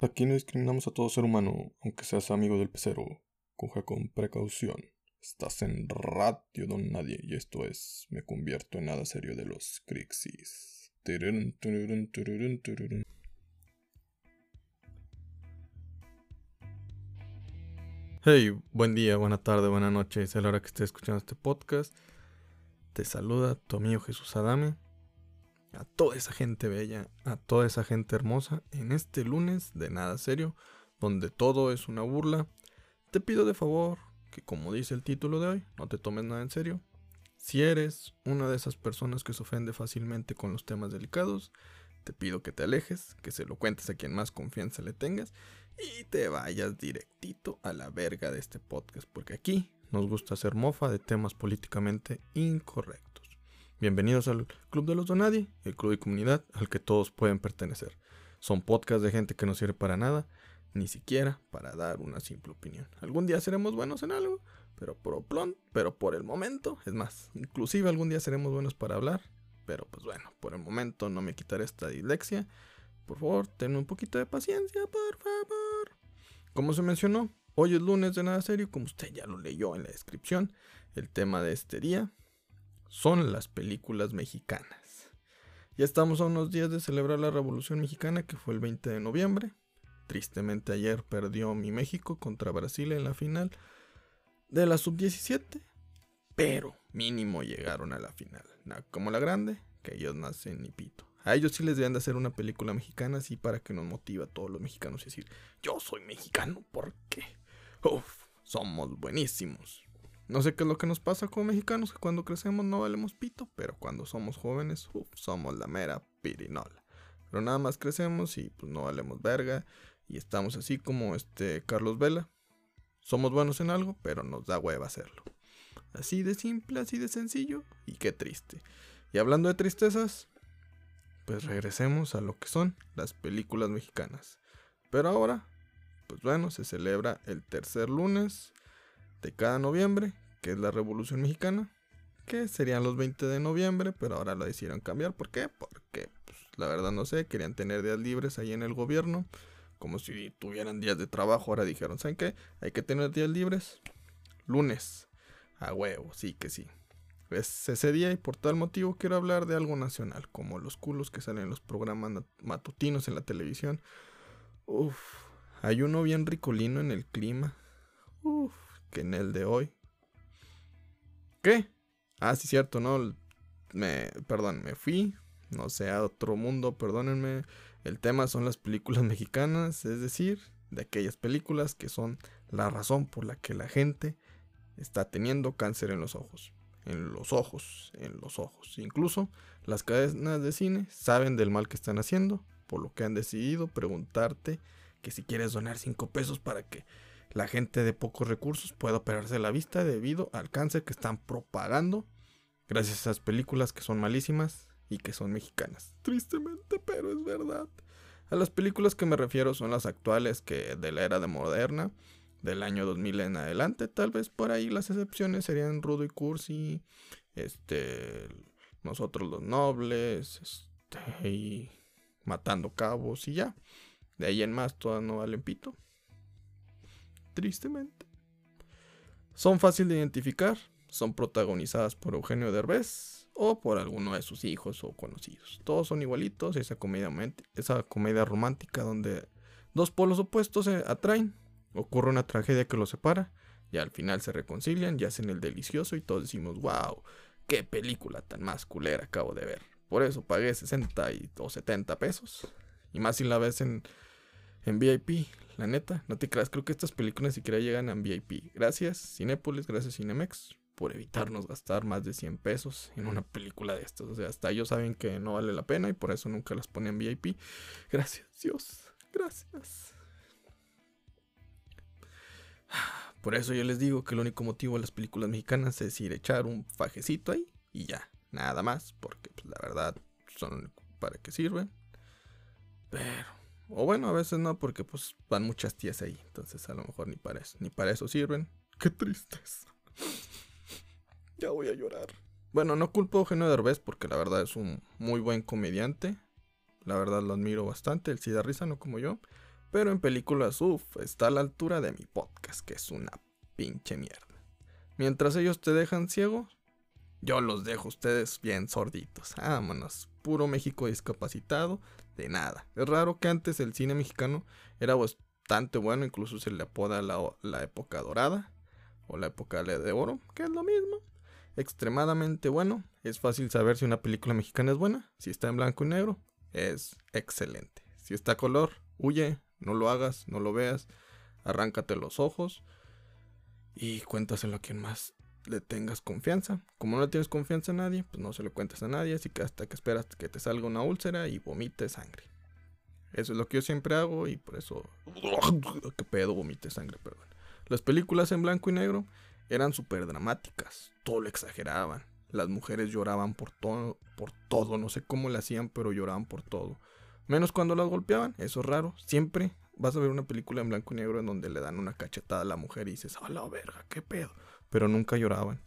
Aquí no discriminamos a todo ser humano, aunque seas amigo del pecero. Coge con precaución. Estás en Radio Don Nadie y esto es Me convierto en nada serio de los Crixis. Hey, buen día, buena tarde, buena noche. Es la hora que estés escuchando este podcast. Te saluda tu amigo Jesús Adame a toda esa gente bella, a toda esa gente hermosa, en este lunes de nada serio, donde todo es una burla, te pido de favor que como dice el título de hoy, no te tomes nada en serio. Si eres una de esas personas que se ofende fácilmente con los temas delicados, te pido que te alejes, que se lo cuentes a quien más confianza le tengas y te vayas directito a la verga de este podcast, porque aquí nos gusta hacer mofa de temas políticamente incorrectos. Bienvenidos al Club de los Donadie, el club de comunidad al que todos pueden pertenecer. Son podcasts de gente que no sirve para nada, ni siquiera para dar una simple opinión. Algún día seremos buenos en algo, pero por, pero por el momento, es más, inclusive algún día seremos buenos para hablar, pero pues bueno, por el momento no me quitaré esta dislexia. Por favor, ten un poquito de paciencia, por favor. Como se mencionó, hoy es lunes de nada serio, como usted ya lo leyó en la descripción, el tema de este día son las películas mexicanas. Ya estamos a unos días de celebrar la Revolución Mexicana que fue el 20 de noviembre. Tristemente ayer perdió mi México contra Brasil en la final de la sub-17, pero mínimo llegaron a la final. como la grande, que ellos nacen ni pito. A ellos sí les deben de hacer una película mexicana así para que nos motive a todos los mexicanos y decir, yo soy mexicano porque, uff, somos buenísimos. No sé qué es lo que nos pasa como mexicanos, que cuando crecemos no valemos pito, pero cuando somos jóvenes, somos la mera pirinola. Pero nada más crecemos y pues no valemos verga y estamos así como este Carlos Vela. Somos buenos en algo, pero nos da hueva hacerlo. Así de simple, así de sencillo y qué triste. Y hablando de tristezas, pues regresemos a lo que son las películas mexicanas. Pero ahora, pues bueno, se celebra el tercer lunes de cada noviembre, que es la Revolución Mexicana, que serían los 20 de noviembre, pero ahora lo decidieron cambiar. ¿Por qué? Porque pues, la verdad no sé, querían tener días libres ahí en el gobierno, como si tuvieran días de trabajo. Ahora dijeron, ¿saben qué? Hay que tener días libres. Lunes, a huevo, sí que sí. Es ese día y por tal motivo quiero hablar de algo nacional, como los culos que salen en los programas matutinos en la televisión. Uf, hay uno bien ricolino en el clima. Uf, que en el de hoy. ¿Qué? Ah, sí, cierto, ¿no? Me, perdón, me fui, no sé, a otro mundo, perdónenme. El tema son las películas mexicanas, es decir, de aquellas películas que son la razón por la que la gente está teniendo cáncer en los ojos. En los ojos, en los ojos. Incluso las cadenas de cine saben del mal que están haciendo, por lo que han decidido preguntarte que si quieres donar 5 pesos para que la gente de pocos recursos puede operarse la vista debido al cáncer que están propagando gracias a esas películas que son malísimas y que son mexicanas. Tristemente, pero es verdad. A las películas que me refiero son las actuales que de la era de moderna, del año 2000 en adelante, tal vez por ahí las excepciones serían Rudo y Cursi, este, Nosotros los Nobles, este, y Matando Cabos y ya. De ahí en más todas no valen pito tristemente. Son fáciles de identificar, son protagonizadas por Eugenio Derbez o por alguno de sus hijos o conocidos. Todos son igualitos, esa comedia, romántica donde dos polos opuestos se atraen, ocurre una tragedia que los separa y al final se reconcilian y hacen el delicioso y todos decimos, wow, qué película tan más culera acabo de ver. Por eso pagué 60 o 70 pesos. Y más si la ves en, en VIP, la neta, no te creas, creo que estas películas ni siquiera llegan a VIP. Gracias Cinépolis, gracias Cinemex por evitarnos gastar más de 100 pesos en una película de estas. O sea, hasta ellos saben que no vale la pena y por eso nunca las ponen VIP. Gracias, Dios. Gracias. Por eso yo les digo que el único motivo de las películas mexicanas es ir a echar un fajecito ahí y ya, nada más, porque pues, la verdad son para qué sirven. Pero o bueno, a veces no, porque pues van muchas tías ahí. Entonces a lo mejor ni para eso, ni para eso sirven. Qué tristes. ya voy a llorar. Bueno, no culpo a Eugenio Derbez porque la verdad es un muy buen comediante. La verdad lo admiro bastante. Él sí da risa, no como yo. Pero en películas, uff, está a la altura de mi podcast, que es una pinche mierda. Mientras ellos te dejan ciego, yo los dejo ustedes bien sorditos. Vámonos, puro México discapacitado, de nada. Es raro que antes el cine mexicano era bastante bueno, incluso se le apoda la, la época dorada o la época de oro, que es lo mismo. Extremadamente bueno. Es fácil saber si una película mexicana es buena. Si está en blanco y negro, es excelente. Si está a color, huye, no lo hagas, no lo veas, arráncate los ojos y cuéntaselo a quien más le tengas confianza. Como no le tienes confianza a nadie, pues no se lo cuentes a nadie, así que hasta que esperas que te salga una úlcera y vomite sangre. Eso es lo que yo siempre hago y por eso... ¿Qué pedo? Vomite sangre, perdón. Las películas en blanco y negro eran súper dramáticas, todo lo exageraban. Las mujeres lloraban por todo, por todo, no sé cómo lo hacían, pero lloraban por todo. Menos cuando las golpeaban, eso es raro. Siempre vas a ver una película en blanco y negro en donde le dan una cachetada a la mujer y dices, a la verga, qué pedo. Pero nunca lloraban.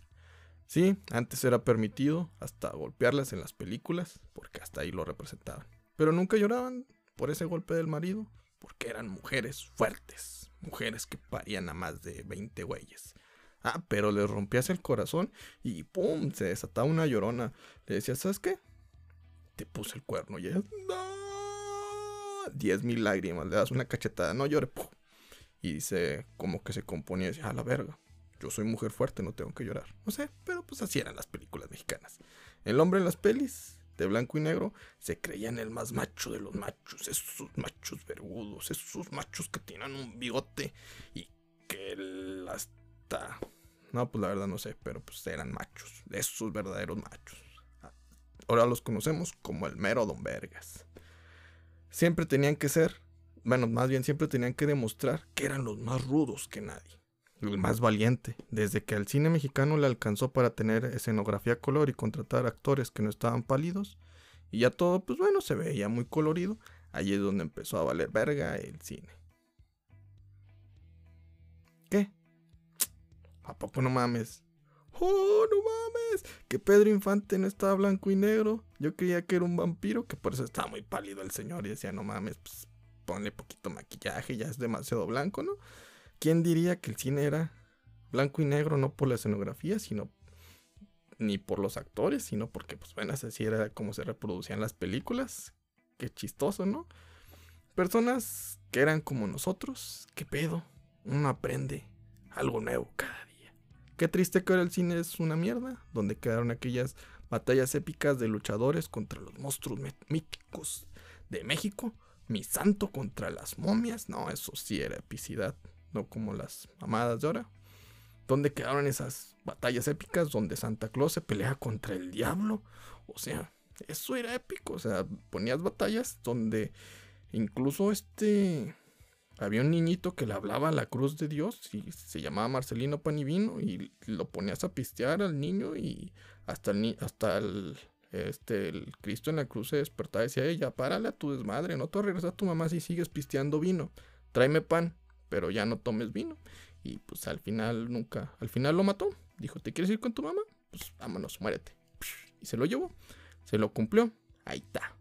Sí, antes era permitido hasta golpearlas en las películas, porque hasta ahí lo representaban. Pero nunca lloraban por ese golpe del marido, porque eran mujeres fuertes, mujeres que parían a más de 20 güeyes. Ah, pero le rompías el corazón y ¡pum! Se desataba una llorona. Le decías, ¿sabes qué? Te puse el cuerno y ella, ¡No! diez mil lágrimas, le das una cachetada, no llore, y dice, como que se componía y decía, a la verga, yo soy mujer fuerte, no tengo que llorar. No sé, pero pues así eran las películas mexicanas. El hombre en las pelis, de blanco y negro, se creía en el más macho de los machos, esos machos vergudos, esos machos que tienen un bigote y que hasta... No, pues la verdad no sé, pero pues eran machos, esos verdaderos machos. Ahora los conocemos como el mero Don Vergas siempre tenían que ser, bueno, más bien siempre tenían que demostrar que eran los más rudos que nadie, el más valiente. Desde que al cine mexicano le alcanzó para tener escenografía color y contratar actores que no estaban pálidos, y ya todo, pues bueno, se veía muy colorido, allí es donde empezó a valer verga el cine. ¿Qué? ¿A poco no mames? ¡Oh, no mames! Que Pedro Infante no estaba blanco y negro. Yo creía que era un vampiro, que por eso estaba muy pálido el señor. Y decía, no mames, pues ponle poquito maquillaje, ya es demasiado blanco, ¿no? ¿Quién diría que el cine era blanco y negro no por la escenografía, sino ni por los actores, sino porque, pues bueno, así era como se reproducían las películas. Qué chistoso, ¿no? Personas que eran como nosotros, qué pedo. Uno aprende algo nuevo cada día. Qué triste que ahora el cine es una mierda, donde quedaron aquellas batallas épicas de luchadores contra los monstruos míticos de México, mi santo contra las momias, no, eso sí era epicidad, no como las mamadas de ahora. Donde quedaron esas batallas épicas donde Santa Claus se pelea contra el diablo? O sea, eso era épico, o sea, ponías batallas donde incluso este había un niñito que le hablaba a la cruz de Dios y se llamaba Marcelino Panivino y lo ponías a pistear al niño y hasta el, hasta el, este, el Cristo en la cruz se despertaba y decía, ella, párale a tu desmadre, no te regresas a tu mamá si sigues pisteando vino, tráeme pan, pero ya no tomes vino. Y pues al final nunca, al final lo mató. Dijo, ¿te quieres ir con tu mamá? Pues vámonos, muérete. Y se lo llevó, se lo cumplió, ahí está.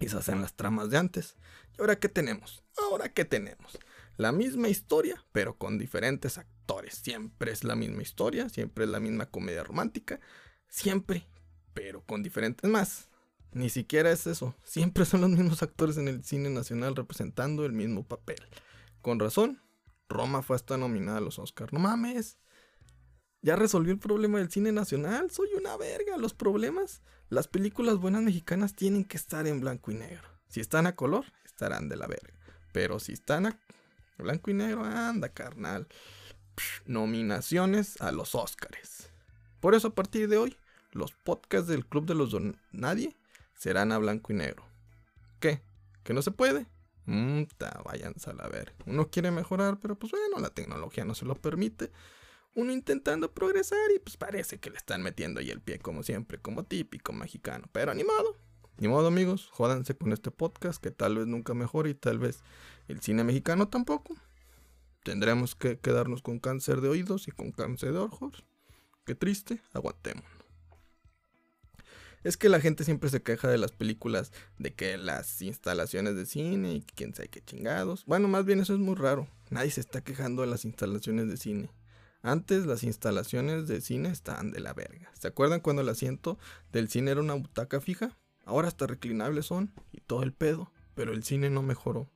Esas eran las tramas de antes. ¿Y ahora qué tenemos? Ahora qué tenemos? La misma historia, pero con diferentes actores. Siempre es la misma historia, siempre es la misma comedia romántica, siempre, pero con diferentes más. Ni siquiera es eso, siempre son los mismos actores en el cine nacional representando el mismo papel. Con razón, Roma fue hasta nominada a los Oscars. No mames. Ya resolví el problema del cine nacional. Soy una verga. Los problemas. Las películas buenas mexicanas tienen que estar en blanco y negro. Si están a color, estarán de la verga. Pero si están a blanco y negro, anda, carnal. nominaciones a los Oscars. Por eso a partir de hoy, los podcasts del Club de los Don Nadie serán a blanco y negro. ¿Qué? ¿Que no se puede? Mmm, váyanse a la verga. Uno quiere mejorar, pero pues bueno, la tecnología no se lo permite uno intentando progresar y pues parece que le están metiendo ahí el pie como siempre, como típico mexicano. Pero ni modo, ni modo amigos, jódanse con este podcast que tal vez nunca mejore y tal vez el cine mexicano tampoco. Tendremos que quedarnos con cáncer de oídos y con cáncer de ojos. Qué triste, aguantemos. Es que la gente siempre se queja de las películas, de que las instalaciones de cine y quién sabe qué chingados. Bueno, más bien eso es muy raro. Nadie se está quejando de las instalaciones de cine. Antes las instalaciones de cine estaban de la verga. ¿Se acuerdan cuando el asiento del cine era una butaca fija? Ahora hasta reclinables son y todo el pedo. Pero el cine no mejoró.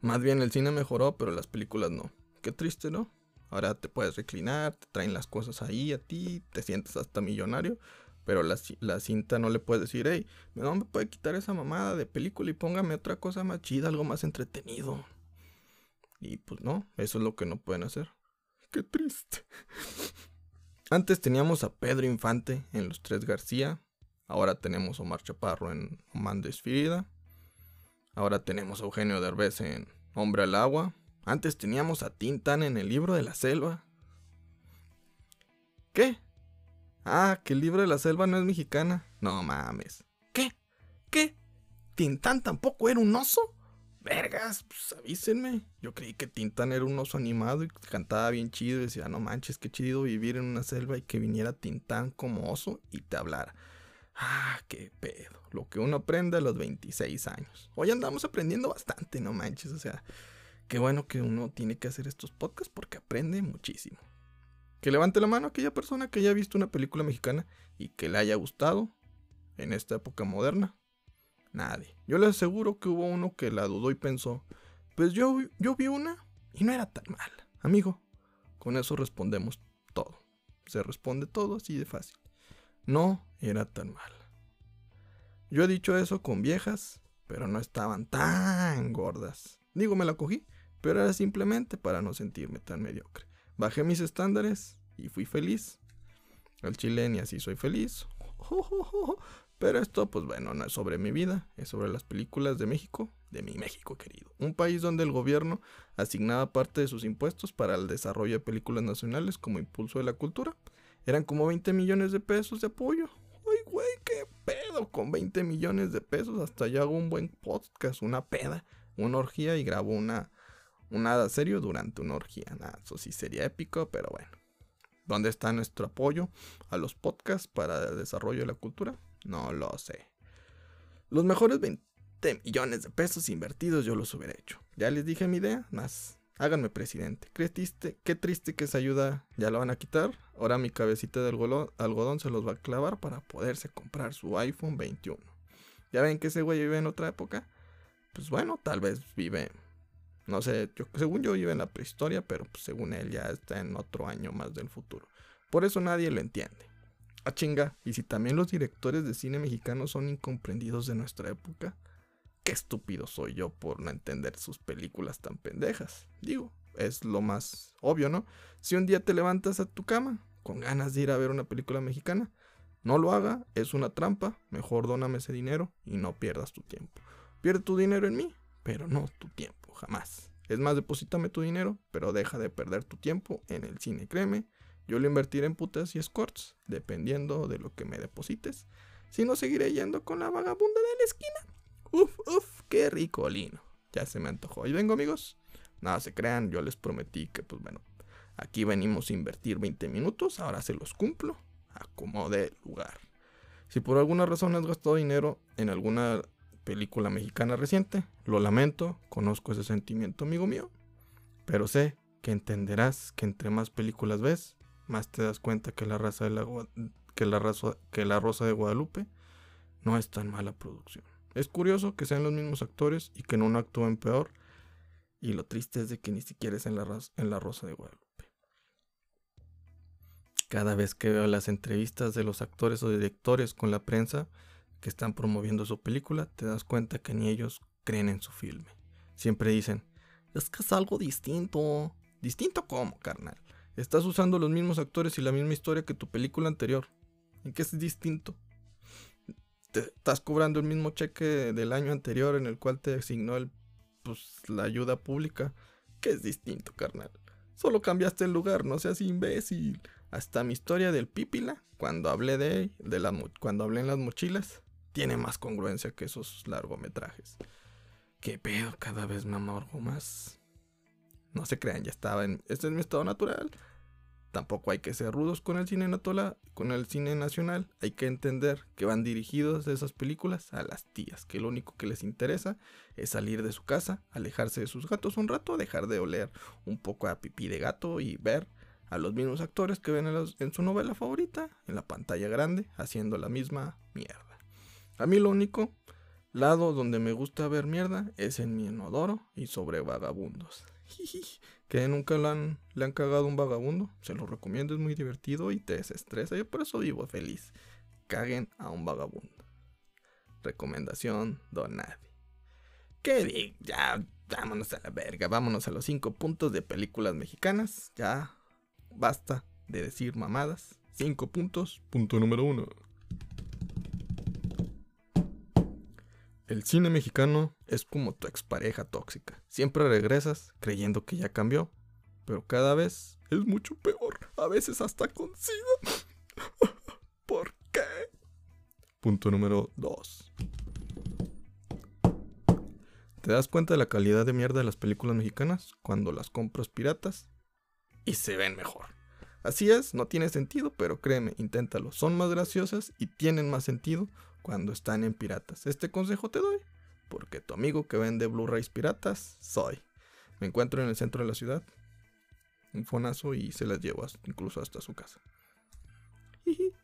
Más bien el cine mejoró, pero las películas no. Qué triste, ¿no? Ahora te puedes reclinar, te traen las cosas ahí a ti, te sientes hasta millonario. Pero la, cinta no le puedes decir, hey, no me puede quitar esa mamada de película y póngame otra cosa más chida, algo más entretenido. Y pues no, eso es lo que no pueden hacer. Qué triste. Antes teníamos a Pedro Infante en Los Tres García. Ahora tenemos a Omar Chaparro en Mando Esfirida. Ahora tenemos a Eugenio Derbez en Hombre al Agua. Antes teníamos a Tintan en el libro de la selva. ¿Qué? Ah, que el libro de la selva no es mexicana. No mames. ¿Qué? ¿Qué? ¿Tintán tampoco era un oso? Vergas, pues avísenme. Yo creí que Tintán era un oso animado y cantaba bien chido y decía, no manches, qué chido vivir en una selva y que viniera Tintán como oso y te hablara. Ah, qué pedo. Lo que uno aprende a los 26 años. Hoy andamos aprendiendo bastante, no manches. O sea, qué bueno que uno tiene que hacer estos podcasts porque aprende muchísimo. Que levante la mano aquella persona que haya visto una película mexicana y que le haya gustado en esta época moderna. Nadie. Yo les aseguro que hubo uno que la dudó y pensó, pues yo, yo vi una y no era tan mala. Amigo, con eso respondemos todo. Se responde todo así de fácil. No era tan mala. Yo he dicho eso con viejas, pero no estaban tan gordas. Digo, me la cogí, pero era simplemente para no sentirme tan mediocre. Bajé mis estándares y fui feliz. El chileno y así soy feliz. Pero esto, pues bueno, no es sobre mi vida, es sobre las películas de México, de mi México querido. Un país donde el gobierno asignaba parte de sus impuestos para el desarrollo de películas nacionales como impulso de la cultura. Eran como 20 millones de pesos de apoyo. Ay, güey, qué pedo. Con 20 millones de pesos hasta ya hago un buen podcast, una peda, una orgía y grabo una, nada serio durante una orgía. Eso sí sería épico, pero bueno. ¿Dónde está nuestro apoyo a los podcasts para el desarrollo de la cultura? No lo sé. Los mejores 20 millones de pesos invertidos yo los hubiera hecho. Ya les dije mi idea, más háganme presidente. ¿Qué qué triste que esa ayuda ya la van a quitar? Ahora mi cabecita de algodón se los va a clavar para poderse comprar su iPhone 21. ¿Ya ven que ese güey vive en otra época? Pues bueno, tal vez vive, no sé, yo, según yo vive en la prehistoria, pero pues según él ya está en otro año más del futuro. Por eso nadie lo entiende. Ah, chinga, y si también los directores de cine mexicano son incomprendidos de nuestra época, qué estúpido soy yo por no entender sus películas tan pendejas. Digo, es lo más obvio, ¿no? Si un día te levantas a tu cama con ganas de ir a ver una película mexicana, no lo haga, es una trampa, mejor dóname ese dinero y no pierdas tu tiempo. Pierde tu dinero en mí, pero no tu tiempo, jamás. Es más, deposítame tu dinero, pero deja de perder tu tiempo en el cine, créeme, yo lo invertiré en putas y escorts, dependiendo de lo que me deposites. Si no, seguiré yendo con la vagabunda de la esquina. Uf, uf, qué rico lino. Ya se me antojó. Y vengo, amigos. Nada se crean, yo les prometí que, pues bueno, aquí venimos a invertir 20 minutos, ahora se los cumplo. Acomode lugar. Si por alguna razón has gastado dinero en alguna película mexicana reciente, lo lamento, conozco ese sentimiento, amigo mío. Pero sé que entenderás que entre más películas ves, más te das cuenta que la raza de la, que la, raza, que la Rosa de Guadalupe no es tan mala producción. Es curioso que sean los mismos actores y que uno actúen peor. Y lo triste es de que ni siquiera es en la, en la Rosa de Guadalupe. Cada vez que veo las entrevistas de los actores o directores con la prensa que están promoviendo su película, te das cuenta que ni ellos creen en su filme. Siempre dicen, es que es algo distinto. ¿Distinto cómo, carnal? Estás usando los mismos actores y la misma historia que tu película anterior. ¿En qué es distinto? Te estás cobrando el mismo cheque del año anterior en el cual te asignó el, pues, la ayuda pública. ¿Qué es distinto, carnal? Solo cambiaste el lugar, no seas imbécil. Hasta mi historia del Pípila, cuando hablé de, de la, cuando hablé en las mochilas, tiene más congruencia que esos largometrajes. ¿Qué pedo? Cada vez me amargo más. No se crean, ya estaba en. Este es mi estado natural. Tampoco hay que ser rudos con el cine con el cine nacional. Hay que entender que van dirigidos esas películas a las tías, que lo único que les interesa es salir de su casa, alejarse de sus gatos un rato, dejar de oler un poco a pipí de gato y ver a los mismos actores que ven en, su novela favorita en la pantalla grande haciendo la misma mierda. A mí lo único lado donde me gusta ver mierda es en mi inodoro y sobre vagabundos. que nunca le han, le han cagado un vagabundo. Se lo recomiendo, es muy divertido y te desestresa. Yo por eso vivo feliz. Caguen a un vagabundo. Recomendación, don nadie. ¿Qué Ya, vámonos a la verga. Vámonos a los cinco puntos de películas mexicanas. Ya, basta de decir mamadas. Cinco puntos. Punto número uno. El cine mexicano es como tu expareja tóxica. Siempre regresas creyendo que ya cambió, pero cada vez es mucho peor. A veces hasta con. ¿Por qué? Punto número 2. ¿Te das cuenta de la calidad de mierda de las películas mexicanas cuando las compras piratas y se ven mejor? Así es, no tiene sentido, pero créeme, inténtalo. Son más graciosas y tienen más sentido cuando están en piratas. Este consejo te doy, porque tu amigo que vende Blu-rays piratas soy. Me encuentro en el centro de la ciudad, un fonazo y se las llevo incluso hasta su casa.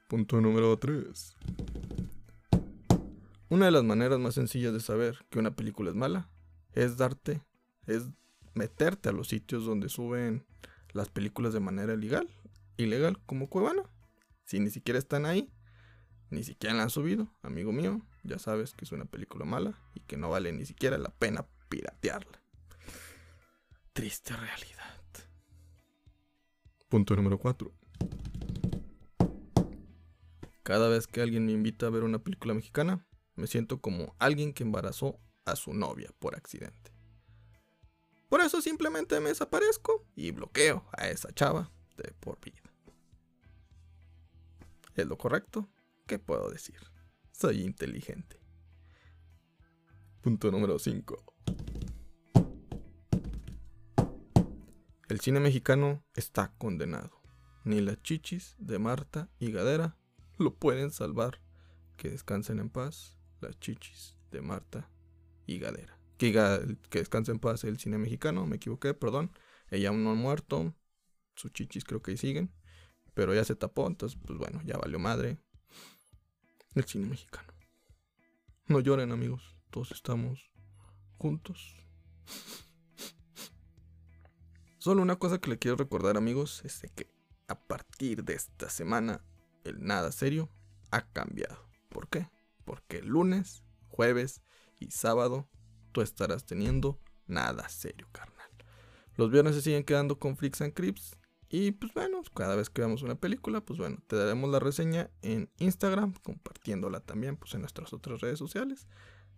Punto número 3. Una de las maneras más sencillas de saber que una película es mala es darte, es meterte a los sitios donde suben las películas de manera ilegal, ilegal como Cuevana. Si ni siquiera están ahí, ni siquiera la han subido, amigo mío. Ya sabes que es una película mala y que no vale ni siquiera la pena piratearla. Triste realidad. Punto número 4. Cada vez que alguien me invita a ver una película mexicana, me siento como alguien que embarazó a su novia por accidente. Por eso simplemente me desaparezco y bloqueo a esa chava de por vida. ¿Es lo correcto? ¿Qué puedo decir? Soy inteligente. Punto número 5. El cine mexicano está condenado. Ni las chichis de Marta y Gadera lo pueden salvar. Que descansen en paz las chichis de Marta y Gadera. Que, que descansen en paz el cine mexicano, me equivoqué, perdón. Ella aún no ha muerto. Sus chichis creo que ahí siguen. Pero ya se tapó, entonces pues bueno, ya valió madre el cine mexicano. No lloren amigos, todos estamos juntos. Solo una cosa que le quiero recordar amigos es de que a partir de esta semana el nada serio ha cambiado. ¿Por qué? Porque el lunes, jueves y sábado tú estarás teniendo nada serio, carnal. Los viernes se siguen quedando con Flix and Crips y pues bueno, cada vez que veamos una película, pues bueno, te daremos la reseña en Instagram, compartiéndola también pues en nuestras otras redes sociales.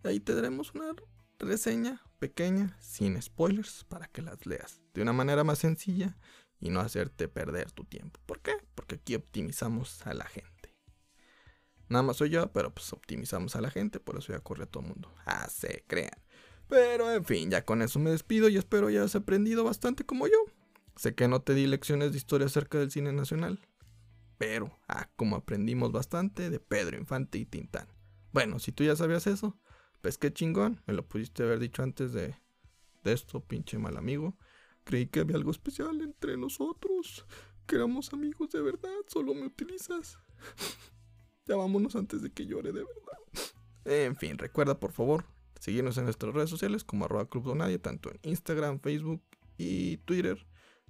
Ahí te daremos una reseña pequeña, sin spoilers, para que las leas de una manera más sencilla y no hacerte perder tu tiempo. ¿Por qué? Porque aquí optimizamos a la gente. Nada más soy yo, pero pues optimizamos a la gente, por eso ya corre a todo el mundo. Ah, se crean. Pero en fin, ya con eso me despido y espero ya hayas aprendido bastante como yo. Sé que no te di lecciones de historia acerca del cine nacional, pero, ah, como aprendimos bastante de Pedro Infante y Tintán. Bueno, si tú ya sabías eso, pues qué chingón, me lo pudiste haber dicho antes de, de esto, pinche mal amigo. Creí que había algo especial entre nosotros, que éramos amigos de verdad, solo me utilizas. ya vámonos antes de que llore de verdad. En fin, recuerda por favor seguirnos en nuestras redes sociales como arroba Club Donadie, tanto en Instagram, Facebook y Twitter.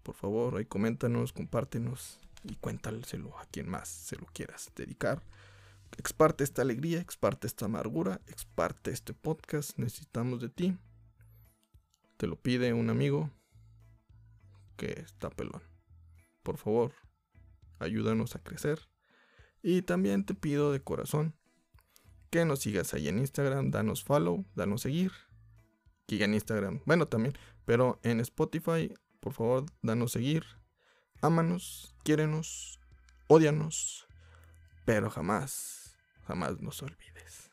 Por favor, ahí coméntanos, compártenos y cuéntaselo a quien más se lo quieras dedicar. Exparte esta alegría, exparte esta amargura, exparte este podcast. Necesitamos de ti. Te lo pide un amigo que está pelón. Por favor, ayúdanos a crecer. Y también te pido de corazón que nos sigas ahí en Instagram, danos follow, danos seguir. Que en Instagram, bueno también, pero en Spotify por favor, danos seguir. Ámanos, quiérenos, odianos, pero jamás, jamás nos olvides.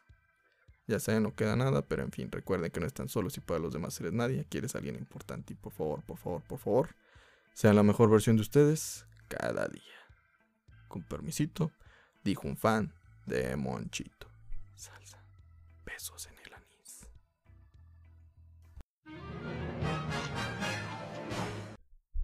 Ya sé, no queda nada, pero en fin, recuerden que no están solos y para los demás eres nadie. Quieres alguien importante y por favor, por favor, por favor, sean la mejor versión de ustedes. cada día. Con permisito, dijo un fan de Monchito. Salsa, besos en